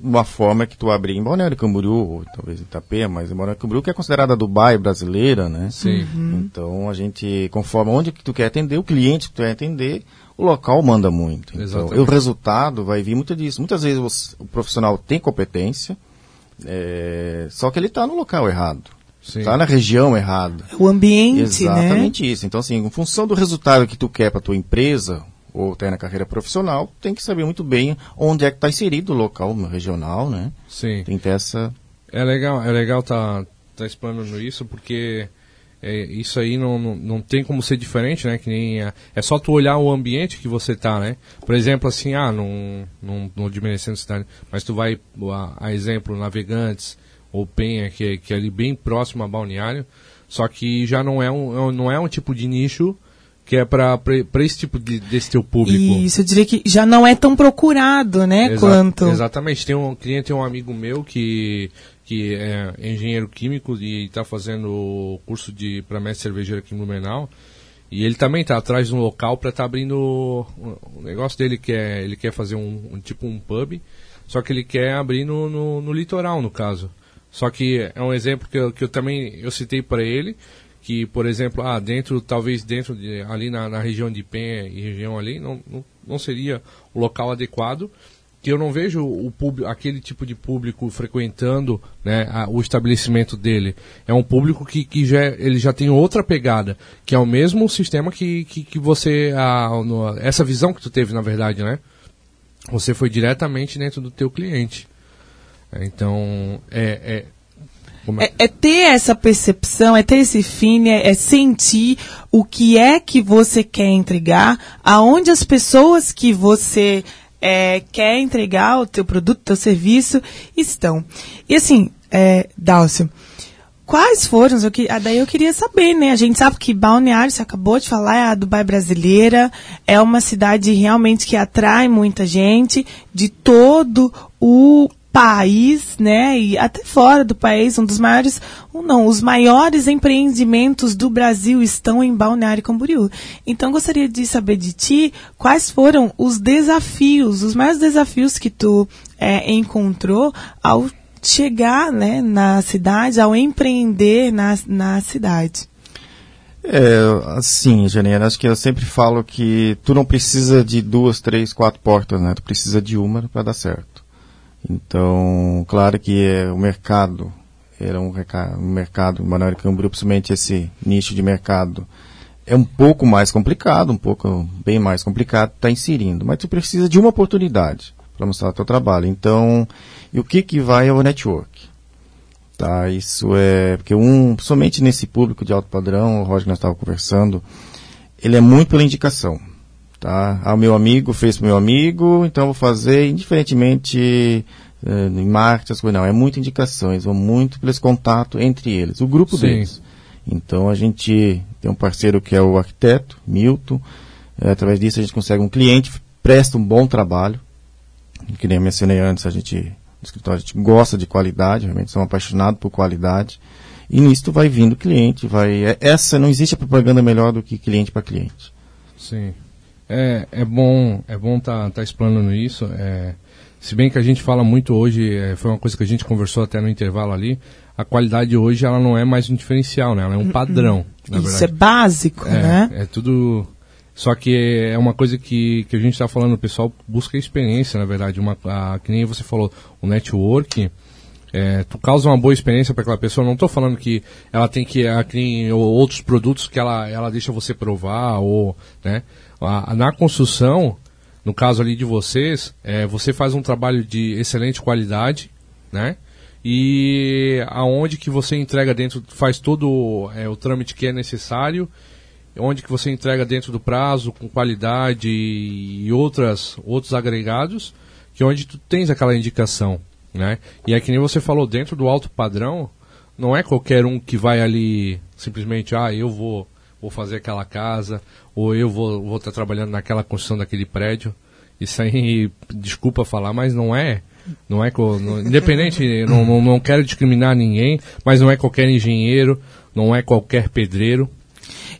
uma forma que tu abrir em Balneário Camboriú, ou talvez Itapema, mas em Balneário Camboriú, que é considerada a Dubai brasileira, né? Sim. Uhum. Então, a gente, conforme onde que tu quer atender, o cliente que tu quer atender, o local manda muito. Então, o resultado vai vir muito disso. Muitas vezes você, o profissional tem competência, é, só que ele está no local errado. Está na região errada. O ambiente, Exatamente né? isso. Então, assim, em função do resultado que tu quer para tua empresa, ou tem na carreira profissional, tem que saber muito bem onde é que está inserido o local regional, né? Sim. Tem que ter essa... É legal, é legal tá, tá explanando isso, porque é, isso aí não, não, não, tem como ser diferente, né? Que nem é, é, só tu olhar o ambiente que você tá, né? Por exemplo, assim, ah, não, não, não desmerecendo cidade, mas tu vai, a, a, exemplo, Navegantes ou Penha, que, é, que é ali bem próximo a Balneário, só que já não é um, é não é um tipo de nicho que é para esse tipo de, desse teu público. Isso, eu diria que já não é tão procurado, né, Exa quanto... Exatamente, tem um cliente, um amigo meu que que é engenheiro químico e está fazendo curso de para mestre cervejeiro aqui em Blumenau. E ele também está atrás de um local para estar tá abrindo o, negócio dele que é ele quer fazer um, um, tipo um pub, só que ele quer abrir no, no, no, litoral no caso. Só que é um exemplo que eu, que eu também eu citei para ele que por exemplo ah dentro talvez dentro de, ali na, na região de Penha e região ali não, não, não seria o local adequado que eu não vejo o público, aquele tipo de público frequentando né, a, o estabelecimento dele. É um público que, que já, ele já tem outra pegada, que é o mesmo sistema que, que, que você. A, no, essa visão que tu teve, na verdade, né? Você foi diretamente dentro do teu cliente. Então, é, é, é, é, ter essa percepção, é ter esse fim, é, é, sentir o que é que você quer entregar, aonde as pessoas que você é, quer entregar o teu produto, teu serviço, estão. E assim, é, Dálcio, quais foram, eu, ah, daí eu queria saber, né? A gente sabe que Balneário, você acabou de falar, é a Dubai brasileira, é uma cidade realmente que atrai muita gente de todo o país, né, e até fora do país, um dos maiores, um não, os maiores empreendimentos do Brasil estão em Balneário Camboriú. Então gostaria de saber de ti quais foram os desafios, os maiores desafios que tu é, encontrou ao chegar, né, na cidade, ao empreender na, na cidade. É, assim, Janeiro, acho que eu sempre falo que tu não precisa de duas, três, quatro portas, né? Tu precisa de uma para dar certo. Então, claro que é, o mercado era um, um mercado, Manoel Camboriú, principalmente esse nicho de mercado, é um pouco mais complicado, um pouco bem mais complicado estar tá inserindo, mas tu precisa de uma oportunidade para mostrar o teu trabalho. Então, e o que que vai ao network? Tá, isso é porque um somente nesse público de alto padrão, o Roger nós estávamos conversando, ele é muito pela indicação. Tá? Ah, o meu amigo fez para meu amigo, então eu vou fazer indiferentemente eh, em marketing, as coisas. Não, é muita indicação, eles vão muito pelo contato entre eles, o grupo Sim. deles. Então a gente tem um parceiro que é o arquiteto, Milton. É, através disso a gente consegue um cliente, presta um bom trabalho. Que nem eu mencionei antes, a gente, no escritório, a gente gosta de qualidade, realmente somos apaixonados por qualidade. E nisso vai vindo cliente, vai. é- essa não existe propaganda melhor do que cliente para cliente. Sim. É, é bom é bom tá, tá explanando isso. É, se bem que a gente fala muito hoje, é, foi uma coisa que a gente conversou até no intervalo ali, a qualidade hoje ela não é mais um diferencial, né? Ela é um padrão, na Isso verdade. é básico, né? É, é tudo. Só que é uma coisa que, que a gente está falando, o pessoal busca experiência, na verdade. Uma, a, que nem você falou, o network. É, tu causa uma boa experiência para aquela pessoa. Não estou falando que ela tem que o- outros produtos que ela, ela deixa você provar ou, né? Na construção, no caso ali de vocês, é, você faz um trabalho de excelente qualidade, né? E aonde que você entrega dentro, faz todo é, o trâmite que é necessário, onde que você entrega dentro do prazo, com qualidade e outras, outros agregados, que é onde tu tens aquela indicação, né? E é que nem você falou, dentro do alto padrão, não é qualquer um que vai ali simplesmente, ah, eu vou, vou fazer aquela casa, ou eu vou vou estar trabalhando naquela construção daquele prédio. Isso aí, desculpa falar, mas não é. Não é não- independente, não, não, não quero discriminar ninguém, mas não é qualquer engenheiro, não é qualquer pedreiro.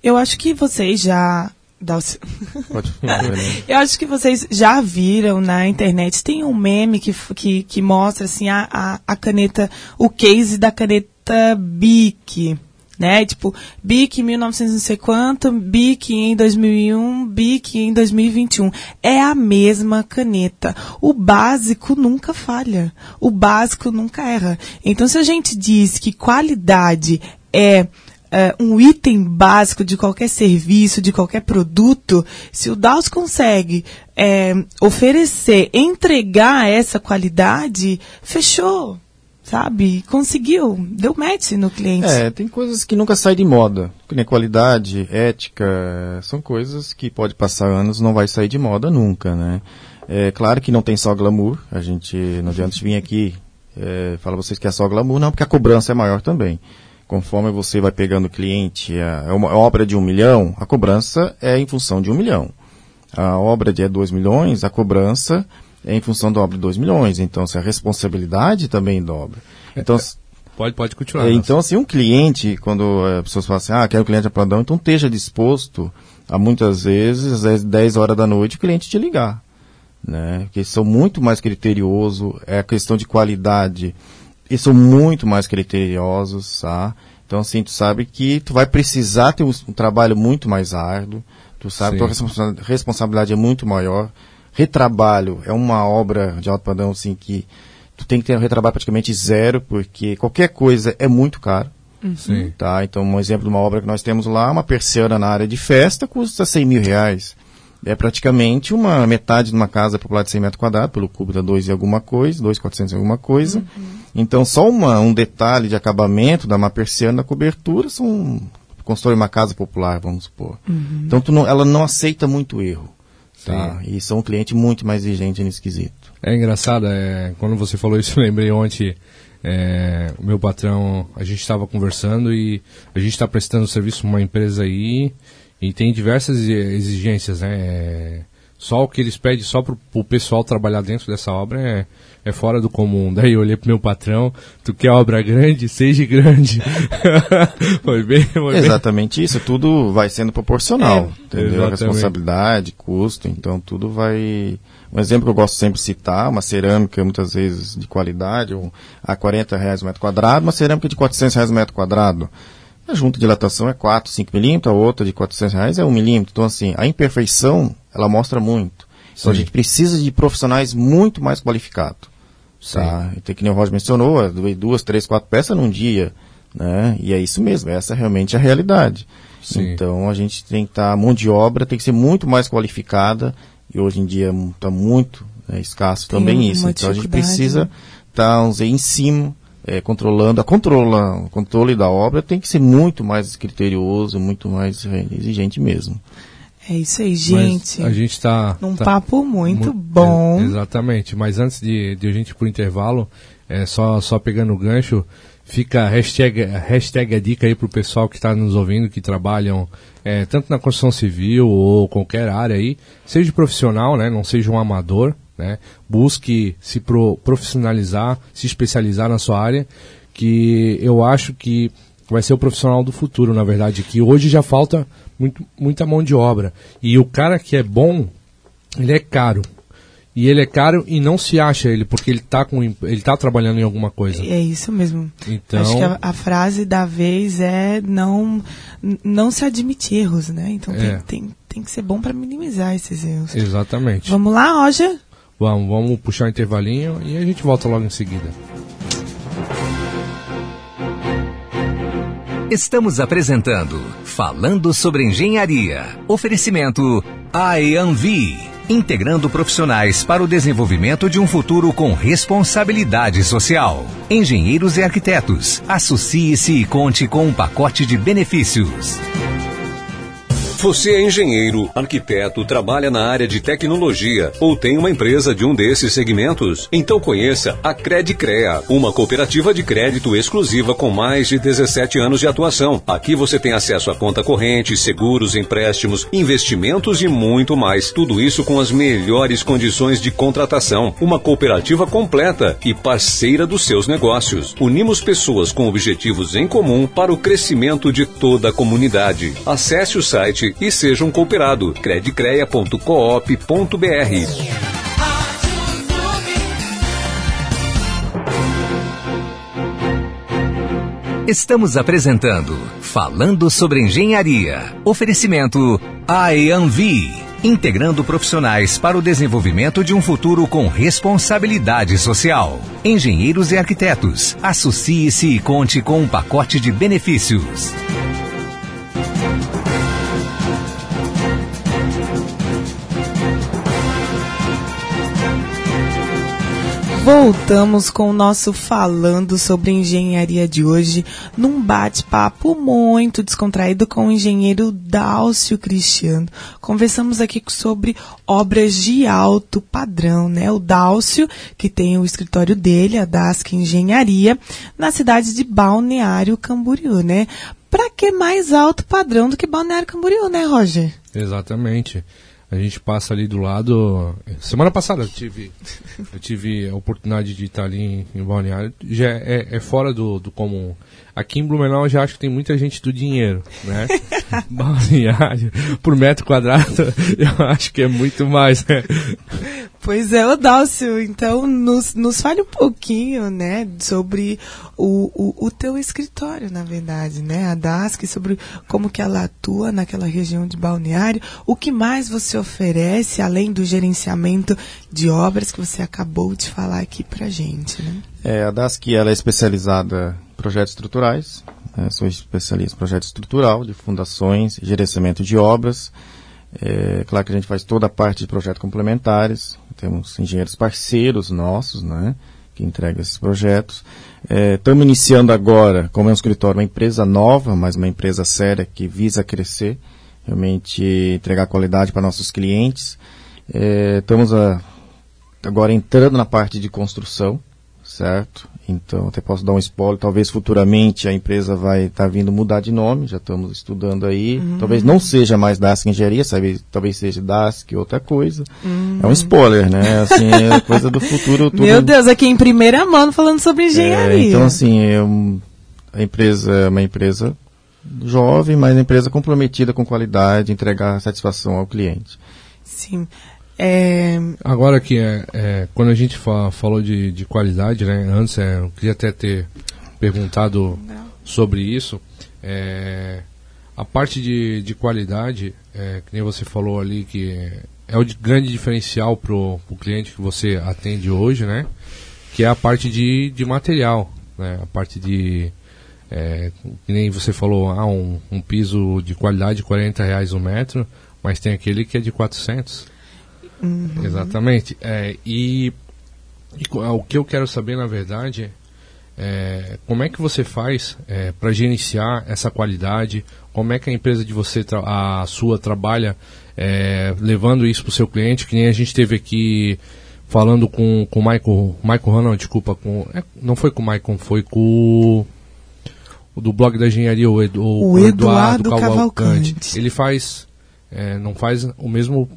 Eu acho que vocês já. Eu acho que vocês já viram na internet. Tem um meme que, que, que mostra assim a, a, a caneta, o case da caneta Bic. Né? Tipo, Bic em 1900 não sei quanto, Bic em 2001, Bic em 2021. É a mesma caneta. O básico nunca falha. O básico nunca erra. Então, se a gente diz que qualidade é é, um item básico de qualquer serviço, de qualquer produto, se o DAOS consegue é, oferecer, entregar essa qualidade, fechou, sabe? Conseguiu, deu match no cliente. É, tem coisas que nunca saem de moda. Qualidade, ética, são coisas que pode passar anos não vai sair de moda nunca, né? É claro que não tem só glamour. A gente, não adianta vir aqui é, falar vocês que é só glamour, não, porque a cobrança é maior também. Conforme você vai pegando cliente, é uma obra de um milhão, a cobrança é em função de um milhão. A obra de é dois milhões, a cobrança é em função da obra de dois milhões. Então, se a responsabilidade também dobra. Então, Pode, pode continuar. é, então, assim, um cliente, quando as pessoas falam assim, ah, quero um cliente a padrão, então esteja disposto a muitas vezes, às 10 horas da noite, o cliente te ligar. Né? Porque são muito mais criteriosos, é a questão de qualidade, eles são muito mais criteriosos, tá? Então, assim, tu sabe que tu vai precisar ter um, um trabalho muito mais árduo, tu sabe que tua responsa- responsabilidade é muito maior. Retrabalho é uma obra de alto padrão, assim, que tu tem que ter um retrabalho praticamente zero, porque qualquer coisa é muito caro. Sim. Tá? Então, um exemplo de uma obra que nós temos lá, uma persiana na área de festa, custa 100 mil reais. É praticamente uma metade de uma casa popular de 100 metros quadrados, pelo cubo dá 2 e alguma coisa, 2,400 e alguma coisa. Então, só uma, um detalhe de acabamento da uma persiana na cobertura são constrói uma casa popular, vamos supor. Então, tu não- ela não aceita muito erro. Tá? E são um cliente muito mais exigente nesse quesito. É engraçado, é, quando você falou isso, eu lembrei ontem, é, o meu patrão, a gente estava conversando e a gente está prestando serviço para uma empresa aí e tem diversas exigências, né? É, só o que eles pedem só para o pessoal trabalhar dentro dessa obra é, é fora do comum. Daí eu olhei pro meu patrão, tu quer obra grande? Seja grande. foi bem, foi bem. Exatamente isso, tudo vai sendo proporcional, É, entendeu? Exatamente. responsabilidade, custo, então tudo vai... Um exemplo que eu gosto sempre de citar, uma cerâmica muitas vezes de qualidade, a 40 reais o metro quadrado, uma cerâmica de 400 reais o metro quadrado. A junta de dilatação é 4, 5 milímetros, a outra de 400 reais é 1 milímetro. Então assim, a imperfeição, ela mostra muito. Então a gente precisa de profissionais muito mais qualificados. Tá? Então, que nem o Roger mencionou, é duas, três, quatro peças num dia. Né? E é isso mesmo, essa é realmente a realidade. Sim. Então a gente tem que estar, a mão de obra tem que ser muito mais qualificada e hoje em dia está muito é, escasso Tem também isso. Então a gente precisa né? estar vamos dizer, em cima, é, controlando, a controla, o controle da obra tem que ser muito mais criterioso, muito mais é, exigente mesmo. É isso aí, Mas gente. a gente está Num papo muito mu- bom. é, exatamente. Mas antes de, de a gente ir pro intervalo, é, só, só pegando o gancho, fica a hashtag, a hashtag a dica aí pro pessoal que está nos ouvindo, que trabalham é, tanto na construção civil ou qualquer área aí, seja profissional, né? Não seja um amador, né? Busque se pro- profissionalizar, se especializar na sua área, que eu acho que vai ser o profissional do futuro, na verdade, que hoje já falta muito, muita mão de obra. E o cara que é bom, ele é caro. E ele é caro e não se acha ele, porque ele está com ele tá trabalhando em alguma coisa. É isso mesmo. Então, Acho que a, a frase da vez é não, não se admitir erros, né? Então É. tem, tem, tem que ser bom para minimizar esses erros. exatamente. Vamos lá, Roger? Vamos, vamos puxar um intervalinho e a gente volta logo em seguida. Estamos apresentando Falando sobre Engenharia. Oferecimento AEANVI. Integrando profissionais para o desenvolvimento de um futuro com responsabilidade social. Engenheiros e arquitetos. Associe-se e conte com um pacote de benefícios. Você é engenheiro, arquiteto, trabalha na área de tecnologia ou tem uma empresa de um desses segmentos? Então conheça a Credicrea, uma cooperativa de crédito exclusiva com mais de 17 anos de atuação. Aqui você tem acesso a conta corrente, seguros, empréstimos, investimentos e muito mais. Tudo isso com as melhores condições de contratação. Uma cooperativa completa e parceira dos seus negócios. Unimos pessoas com objetivos em comum para o crescimento de toda a comunidade. Acesse o site e seja um cooperado. credicreia.coop.br Estamos apresentando Falando sobre Engenharia. Oferecimento AEANVI. Integrando profissionais para o desenvolvimento de um futuro com responsabilidade social. Engenheiros e arquitetos. Associe-se e conte com um pacote de benefícios. Voltamos com o nosso Falando sobre Engenharia de hoje, num bate-papo muito descontraído com o engenheiro Dálcio Cristiano. Conversamos aqui sobre obras de alto padrão, né? O Dálcio, que tem o escritório dele, a Dask Engenharia, na cidade de Balneário Camboriú, né? Pra que mais alto padrão do que Balneário Camboriú, né, Roger? Exatamente. A gente passa ali do lado. Semana passada eu tive, eu tive a oportunidade de estar ali em, Balneário. Já é, é fora do, do comum. Aqui em Blumenau eu já acho que tem muita gente do dinheiro, né? Balneário, por metro quadrado, eu acho que é muito mais, né? Pois é, ô Dálcio, então nos, nos fale um pouquinho, né, sobre o, o, o teu escritório, na verdade, né, a DASC, sobre como que ela atua naquela região de balneário, o que mais você oferece, além do gerenciamento de obras que você acabou de falar aqui pra gente, né? É, a DASC ela é especializada projetos estruturais, né, sou especialista em projeto estrutural, de fundações, gerenciamento de obras. É, claro que a gente faz toda a parte de projetos complementares, temos engenheiros parceiros nossos, né, que entregam esses projetos. Estamos iniciando agora, como é um escritório, uma empresa nova, mas uma empresa séria que visa crescer, realmente entregar qualidade para nossos clientes. É, estamos a, agora entrando na parte de construção, certo? Então, até posso dar um spoiler, talvez futuramente a empresa vai estar vindo mudar de nome, já estamos estudando aí. Talvez não seja mais Dask Engenharia, sabe? talvez seja Dask outra coisa. É um spoiler, né? Assim, é coisa do futuro. Tudo... Meu Deus, aqui em primeira mão falando sobre É, engenharia. então, assim, é um- a empresa é uma empresa jovem, mas uma empresa comprometida com qualidade, entregar satisfação ao cliente. Sim. É, Agora que é, é, quando a gente fa- falou de, de qualidade, né? Antes é, eu queria até ter perguntado sobre isso. É, a parte de, de qualidade, é, que nem você falou ali, que é o de- grande diferencial pro, pro cliente que você atende hoje, né? Que é a parte de, de material, né? A parte de É, que nem você falou, ah, um, um piso de qualidade de 40 reais o um metro, mas tem aquele que é de 400. Uhum. Exatamente. É, e, e, o que eu quero saber, na verdade, é como é que você faz é, para gerenciar essa qualidade? Como é que a empresa de você, a sua, trabalha é, levando isso para o seu cliente? Que nem a gente teve aqui falando com, o Michael, Michael não, desculpa, com, é, não foi com o Michael, foi com o do blog da engenharia, o, Edu, o, o Eduardo, Eduardo Cavalcante. Cavalcante. Ele faz é, não faz o mesmo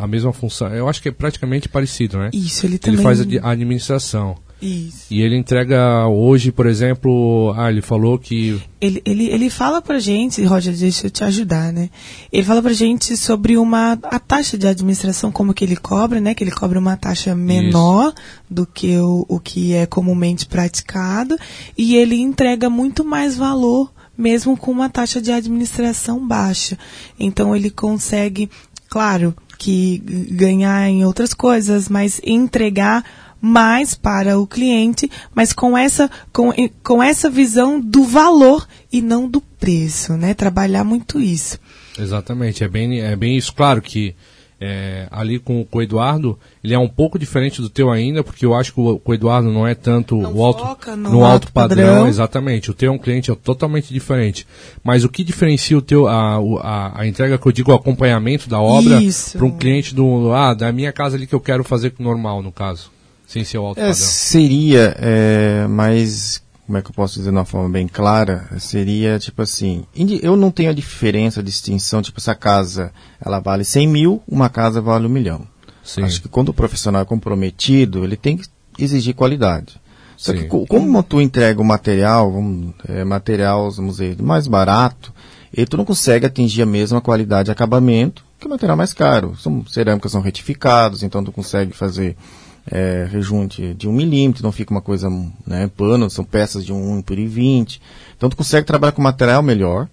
a mesma função. Eu acho que é praticamente parecido, né? Isso, ele também. Ele faz a administração. Isso. E ele entrega hoje, por exemplo, ah, ele falou que. Ele, ele, ele fala pra gente, Roger, deixa eu te ajudar, né? Ele fala pra gente sobre uma a taxa de administração, como que ele cobra, né? Que ele cobra uma taxa menor Isso. do que o, o que é comumente praticado. E ele entrega muito mais valor mesmo com uma taxa de administração baixa. Então ele consegue, claro, que ganhar em outras coisas, mas entregar mais para o cliente, mas com essa, com, com essa visão do valor e não do preço, né? Trabalhar muito isso. Exatamente, é bem, é bem isso. Claro que é, ali com, com, o Eduardo, ele é um pouco diferente do teu ainda, porque eu acho que o, o Eduardo não é tanto não o alto, no, no alto padrão, padrão, exatamente. O teu é um cliente é totalmente diferente. Mas o que diferencia o teu a, a, a entrega que eu digo o acompanhamento da obra para um cliente do ah da minha casa ali que eu quero fazer normal no caso, sem ser o alto é, padrão. Seria, é, mas como é que eu posso dizer de uma forma bem clara, seria tipo assim, eu não tenho a diferença, a distinção, tipo, essa casa, ela vale 100 mil, uma casa vale um milhão. Sim. Acho que quando o profissional é comprometido, ele tem que exigir qualidade. Só Sim. que como tu entrega o material, vamos, é, material, vamos dizer, mais barato, e tu não consegue atingir a mesma qualidade de acabamento que o material mais caro. São cerâmicas são retificados, então tu consegue fazer é, rejunte de um milímetro, não fica uma coisa, né, pano, são peças de um 1 por 20. Então tu consegue trabalhar com material melhor,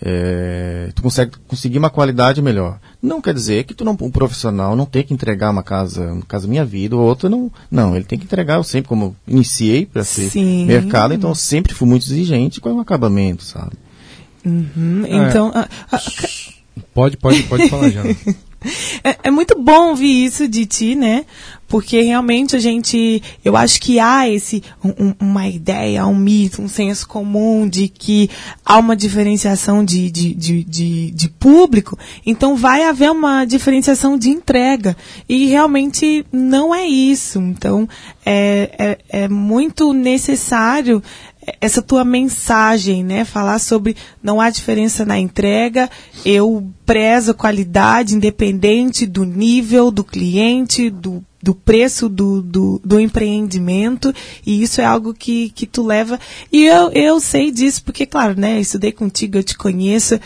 é, tu consegue conseguir uma qualidade melhor. Não quer dizer que tu não, um profissional não tem que entregar uma casa, uma casa minha vida, ou outra não. Não, ele tem que entregar, eu sempre, como iniciei para ser Sim. mercado, então eu sempre fui muito exigente com o acabamento, sabe? Uhum, então. É. A, a, pode, pode, pode falar, Jana. É, é, muito bom ouvir isso de ti, né? Porque realmente a gente, eu acho que há esse, um, uma ideia, um mito, um senso comum de que há uma diferenciação de, de, de, de, de público, então vai haver uma diferenciação de entrega. E realmente não é isso. Então é, é, é muito necessário essa tua mensagem, né? Falar sobre não há diferença na entrega, eu prezo qualidade independente do nível do cliente, do, do preço do, do, do, empreendimento, e isso é algo que, que tu leva. E eu, eu sei disso, porque, claro, né? Estudei contigo, eu te conheço.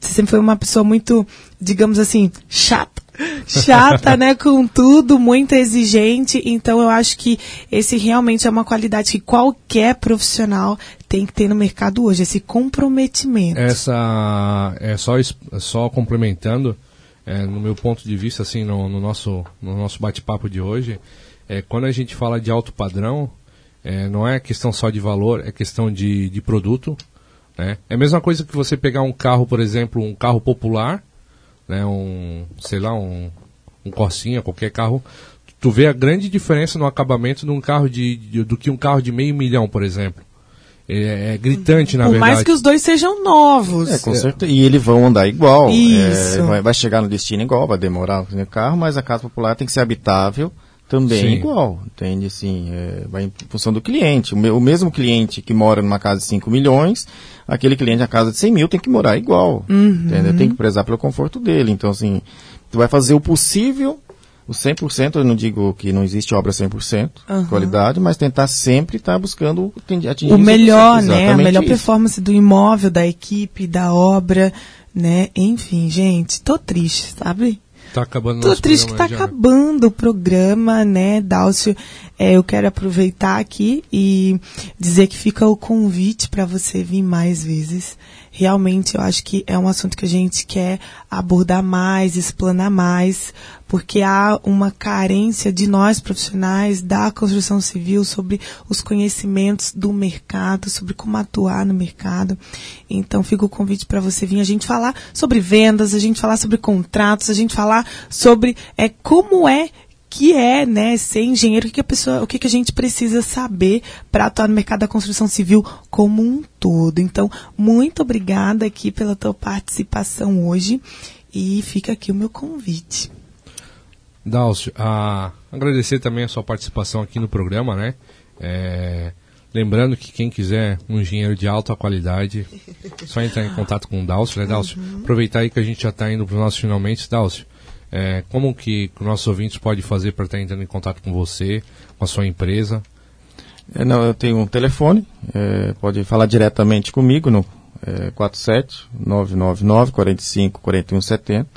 Você sempre foi uma pessoa muito, digamos assim, chata chata, né, com tudo, muito exigente. Então eu acho que esse realmente é uma qualidade que qualquer profissional tem que ter no mercado hoje, esse comprometimento. Essa é só só complementando, é, no meu ponto de vista, assim, no, no nosso no nosso bate-papo de hoje, é quando a gente fala de alto padrão, é, não é questão só de valor, é questão de, de produto. Né? É a mesma coisa que você pegar um carro, por exemplo, um carro popular né, um, sei lá, um, um Corsinha, qualquer carro, tu vê a grande diferença no acabamento de um carro de, de do que um carro de meio milhão, por exemplo. É, é gritante, na Por verdade. mais que os dois sejam novos. É, com certeza. E eles vão andar igual. Isso. É, vai, vai, chegar no destino igual, vai demorar o carro, mas a casa popular tem que ser habitável também Sim. igual, entende? Assim, é, vai em função do cliente. O, o, mesmo cliente que mora numa casa de 5 milhões, aquele cliente na casa de 100 mil tem que morar igual, uhum. entendeu? Tem que prezar pelo conforto dele. Então, assim, tu vai fazer o possível, o 100%, eu não digo que não existe obra 100% uhum. qualidade, mas tentar sempre estar tá buscando atingir o melhor, né? A melhor isso. performance do imóvel, da equipe, da obra, né? Enfim, gente, tô triste, sabe? Tá acabando Tô triste que tá acabando o programa, né, Dálcio? É, eu quero aproveitar aqui e dizer que fica o convite para você vir mais vezes. Realmente eu acho que é um assunto que a gente quer abordar mais, explanar mais, porque há uma carência de nós profissionais da construção civil sobre os conhecimentos do mercado, sobre como atuar no mercado. Então fica o convite para você vir a gente falar sobre vendas, a gente falar sobre contratos, a gente falar sobre é, como é que é, né, ser engenheiro, o que, que a pessoa, o que, que a gente precisa saber para atuar no mercado da construção civil como um todo. Então, muito obrigada aqui pela tua participação hoje e fica aqui o meu convite. Dálcio, a, agradecer também a sua participação aqui no programa, né? É, lembrando que quem quiser um engenheiro de alta qualidade, só entrar em contato com o Dálcio, né, Dálcio? Uhum. Aproveitar aí que a gente já está indo para os nossos finalmente, Dálcio. É, como que nossos ouvintes podem fazer para estar entrando em contato com você, com a sua empresa? É, não, eu tenho um telefone, é, pode falar diretamente comigo no é, 47 999 45 41 70,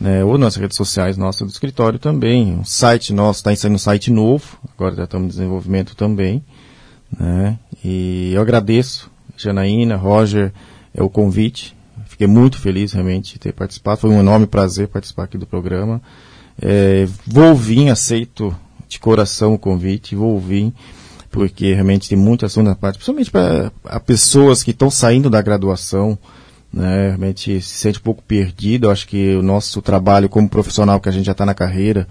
né, ou nas redes sociais nossas do escritório também. O site nosso está saindo um site novo, agora já estamos em desenvolvimento também. Né, e eu agradeço, Janaína, Roger, é o convite. Fiquei muito feliz realmente de ter participado. Foi um enorme prazer participar aqui do programa. É, vou vir, aceito de coração o convite, vou vir, porque realmente tem muito assunto na parte, principalmente para pessoas que estão saindo da graduação, né, realmente se sente um pouco perdido. Eu acho que o nosso trabalho como profissional, que a gente já está na carreira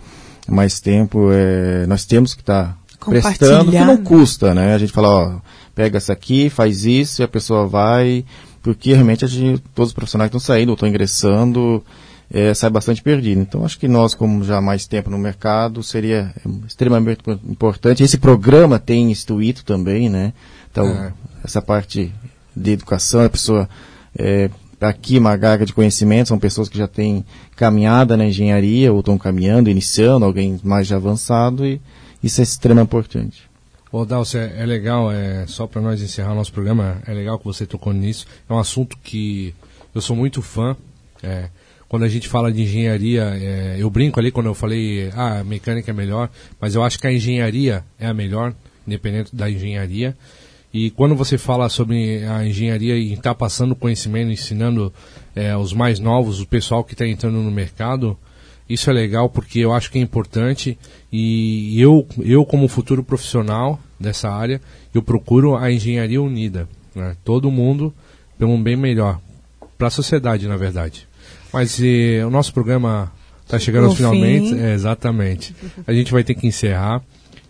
há mais tempo, é, nós temos que estar tá prestando, que não custa, né? A gente fala, ó, pega essa aqui, faz isso, e a pessoa vai porque realmente a gente, todos os profissionais que estão saindo ou estão ingressando é, sai bastante perdido. Então acho que nós, como já há mais tempo no mercado, seria extremamente importante. Esse programa tem instruído também, né? Então, é. essa parte de educação, a pessoa é, aqui uma gaga de conhecimento, são pessoas que já têm caminhada na engenharia ou estão caminhando, iniciando, alguém mais já avançado e isso é extremamente importante. Ô, Dalcio, é, é, legal, é, só para nós encerrar nosso programa, é legal que você tocou nisso. É um assunto que eu sou muito fã. É, quando a gente fala de engenharia, é, eu brinco ali quando eu falei, ah, mecânica é melhor, mas eu acho que a engenharia é a melhor, independente da engenharia. E quando você fala sobre a engenharia e está passando conhecimento, ensinando é, os mais novos, o pessoal que está entrando no mercado, isso é legal porque eu acho que é importante e eu, eu como futuro profissional dessa área, eu procuro a engenharia unida. Né? Todo mundo pelo um bem melhor. Para a sociedade, na verdade. Mas e, o nosso programa está chegando aos finalmente. É, exatamente. A gente vai ter que encerrar.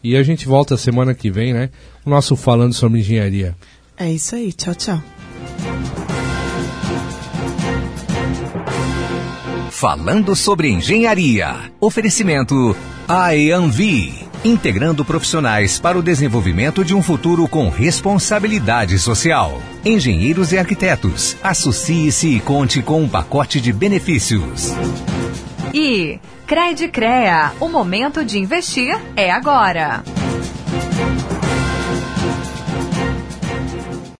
E a gente volta semana que vem, né? O nosso Falando sobre Engenharia. É isso aí. Tchau, tchau. Falando sobre Engenharia. Oferecimento AEANVI integrando profissionais para o desenvolvimento de um futuro com responsabilidade social. Engenheiros e arquitetos, associe-se e conte com um pacote de benefícios. E Cred Crea, o momento de investir é agora.